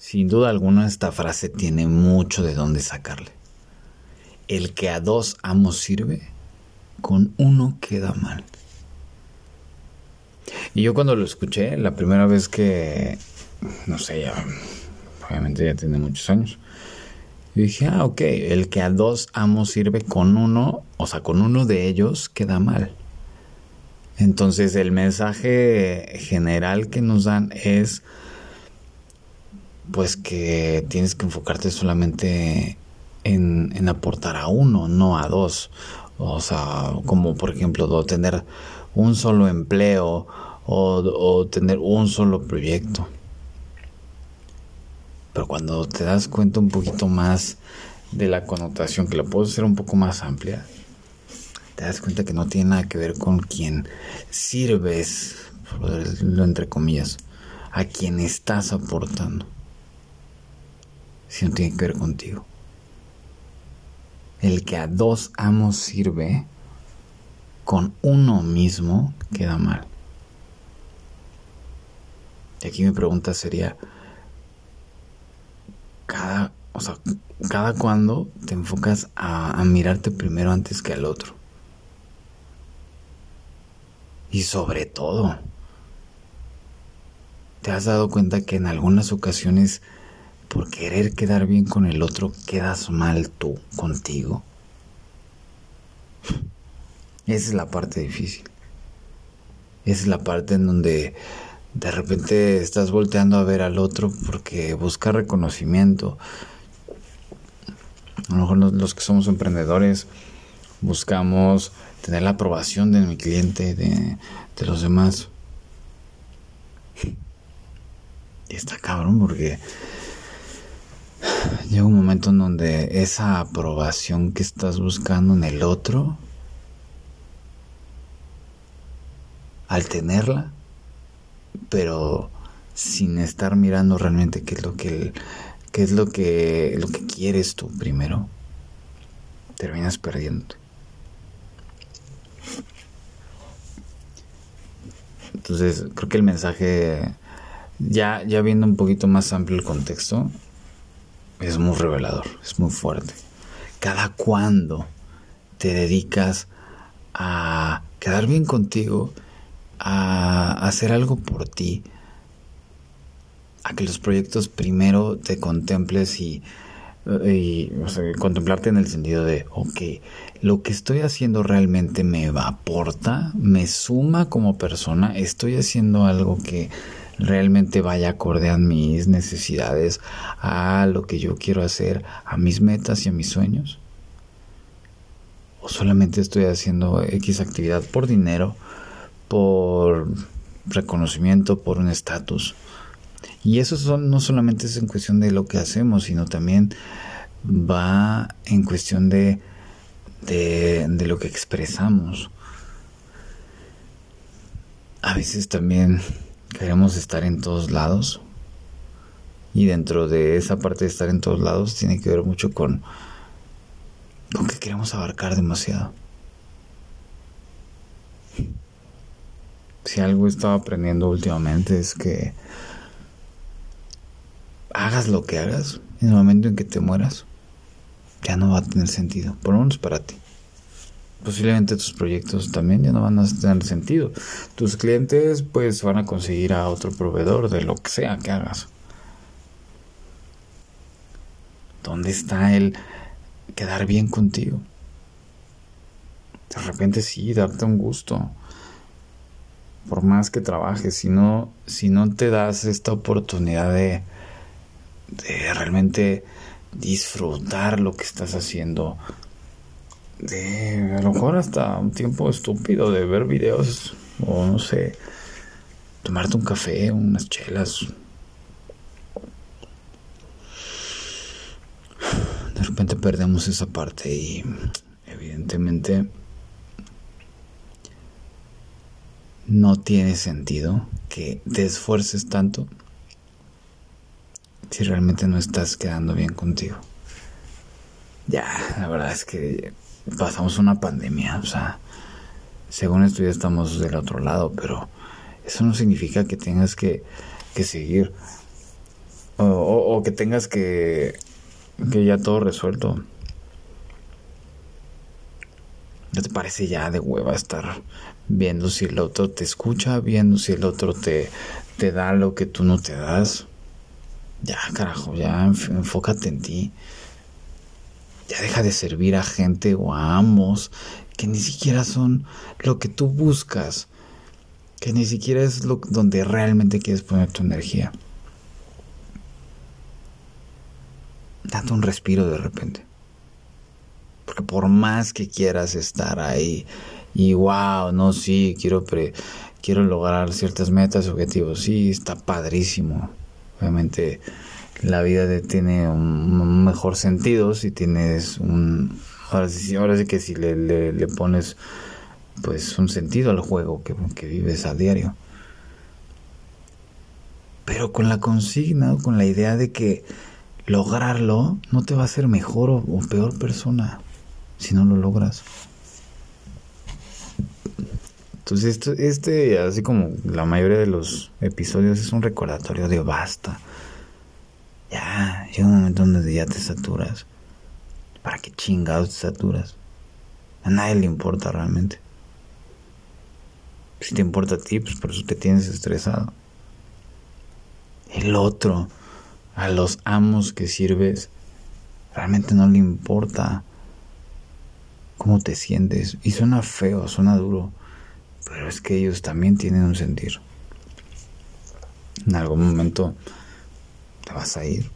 Sin duda alguna esta frase tiene mucho de dónde sacarle. El que a dos amos sirve, con uno queda mal. Y yo cuando lo escuché, la primera vez que, no sé, ya, obviamente ya tiene muchos años, dije, ah, ok, el que a dos amos sirve con uno, o sea, con uno de ellos queda mal. Entonces el mensaje general que nos dan es, pues que tienes que enfocarte solamente en, aportar a uno, no a dos. O sea, como por ejemplo, tener un solo empleo o, tener un solo proyecto. Pero cuando te das cuenta un poquito más de la connotación, que la puedo hacer un poco más amplia, te das cuenta que no tiene nada que ver con quien sirves, lo entre comillas, a quien estás aportando, sino tiene que ver contigo. El que a dos amos sirve, con uno mismo queda mal. Y aquí mi pregunta sería, cada, o sea, cada cuando te enfocas a, a mirarte primero antes que al otro. Y sobre todo, ¿te has dado cuenta que en algunas ocasiones, por querer quedar bien con el otro, quedas mal tú contigo? Esa es la parte difícil. Esa es la parte en donde de repente estás volteando a ver al otro porque busca reconocimiento. A lo mejor los que somos emprendedores buscamos tener la aprobación de mi cliente, de, de los demás. Y está cabrón porque llega un momento en donde esa aprobación que estás buscando en el otro, al tenerla, pero sin estar mirando realmente qué es lo que qué es lo que lo que quieres tú primero terminas perdiendo entonces creo que el mensaje ya ya viendo un poquito más amplio el contexto es muy revelador es muy fuerte. Cada cuando te dedicas a quedar bien contigo a hacer algo por ti, a que los proyectos primero te contemples y, contemplarte en el sentido de, ok, lo que estoy haciendo realmente me aporta, me suma como persona, estoy haciendo algo que realmente vaya acorde a mis necesidades, a lo que yo quiero hacer, a mis metas y a mis sueños. O solamente estoy haciendo X actividad por dinero por reconocimiento, por un estatus. Y eso no solamente es en cuestión de lo que hacemos, sino también va en cuestión de, de, de lo que expresamos. A veces también queremos estar en todos lados. Y dentro de esa parte de estar en todos lados tiene que ver mucho con, con que queremos abarcar demasiado. si algo he estado aprendiendo últimamente es que hagas lo que hagas, en el momento en que te mueras, ya no va a tener sentido, por lo menos para ti. Posiblemente tus proyectos también ya no van a tener sentido. Tus clientes pues van a conseguir a otro proveedor de lo que sea que hagas. ¿Dónde está el quedar bien contigo? De repente sí, darte un gusto por más que trabajes, si no, si no te das esta oportunidad de, de realmente disfrutar lo que estás haciendo, de a lo mejor hasta un tiempo estúpido de ver videos o no sé, tomarte un café, unas chelas. De repente perdemos esa parte y evidentemente no tiene sentido que te esfuerces tanto si realmente no estás quedando bien contigo. Ya, la verdad es que pasamos una pandemia, o sea, según esto ya estamos del otro lado, pero eso no significa que tengas que, que seguir o, que tengas que, que ya todo resuelto. ¿No te parece ya de hueva estar viendo si el otro te escucha, viendo si el otro te, te da lo que tú no te das? Ya, carajo, ya enfócate en ti. Ya deja de servir a gente o a amos que ni siquiera son lo que tú buscas, que ni siquiera es lo donde realmente quieres poner tu energía. Date un respiro de repente. Porque por más que quieras estar ahí y wow, no, sí, quiero, quiero lograr ciertas metas, objetivos, sí, está padrísimo. Obviamente la vida tiene un mejor sentido si tienes un... Ahora sí, ahora sí que si le, le, pones pues un sentido al juego que, vives a diario. Pero con la consigna, con la idea de que lograrlo no te va a hacer mejor o, peor persona si no lo logras. Entonces, esto, este, así como la mayoría de los episodios, es un recordatorio de basta. Ya, llega un momento donde ya te saturas. ¿Para qué chingados te saturas? A nadie le importa realmente. Si te importa a ti, pues por eso te tienes estresado. El otro a los amos que sirves, realmente no le importa cómo te sientes. Y suena feo, suena duro, pero es que ellos también tienen un sentir. En algún momento te vas a ir.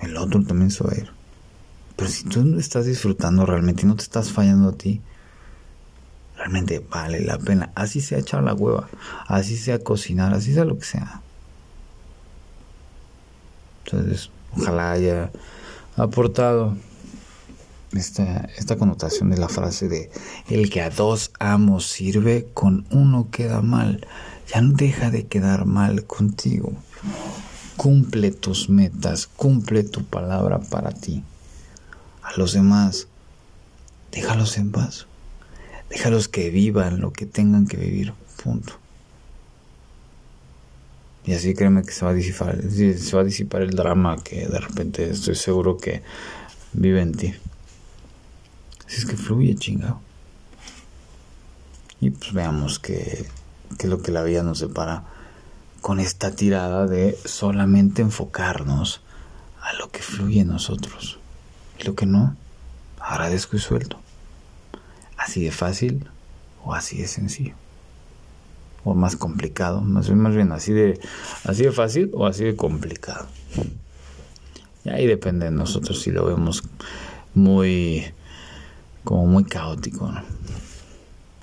El otro también se va a ir. Pero si tú no estás disfrutando realmente y no te estás fallando a ti, realmente vale la pena. Así sea echar la hueva, así sea cocinar, así sea lo que sea. Entonces, ojalá haya aportado esta, esta connotación de la frase de el que a dos amos sirve, con uno queda mal. Ya no deja de quedar mal contigo. Cumple tus metas, cumple tu palabra para ti. A los demás, déjalos en paz. Déjalos que vivan lo que tengan que vivir. Punto. Y así créeme que se va a disipar, se va a disipar el drama que de repente estoy seguro que vive en ti. Así es que fluye, chingado. Y pues veamos que, que lo que la vida nos separa con esta tirada de solamente enfocarnos a lo que fluye en nosotros. Y lo que no, agradezco y suelto. Así de fácil o así de sencillo o más complicado, más bien, más bien así de, así de fácil o así de complicado. Y ahí depende de nosotros si lo vemos muy, como muy caótico, ¿no?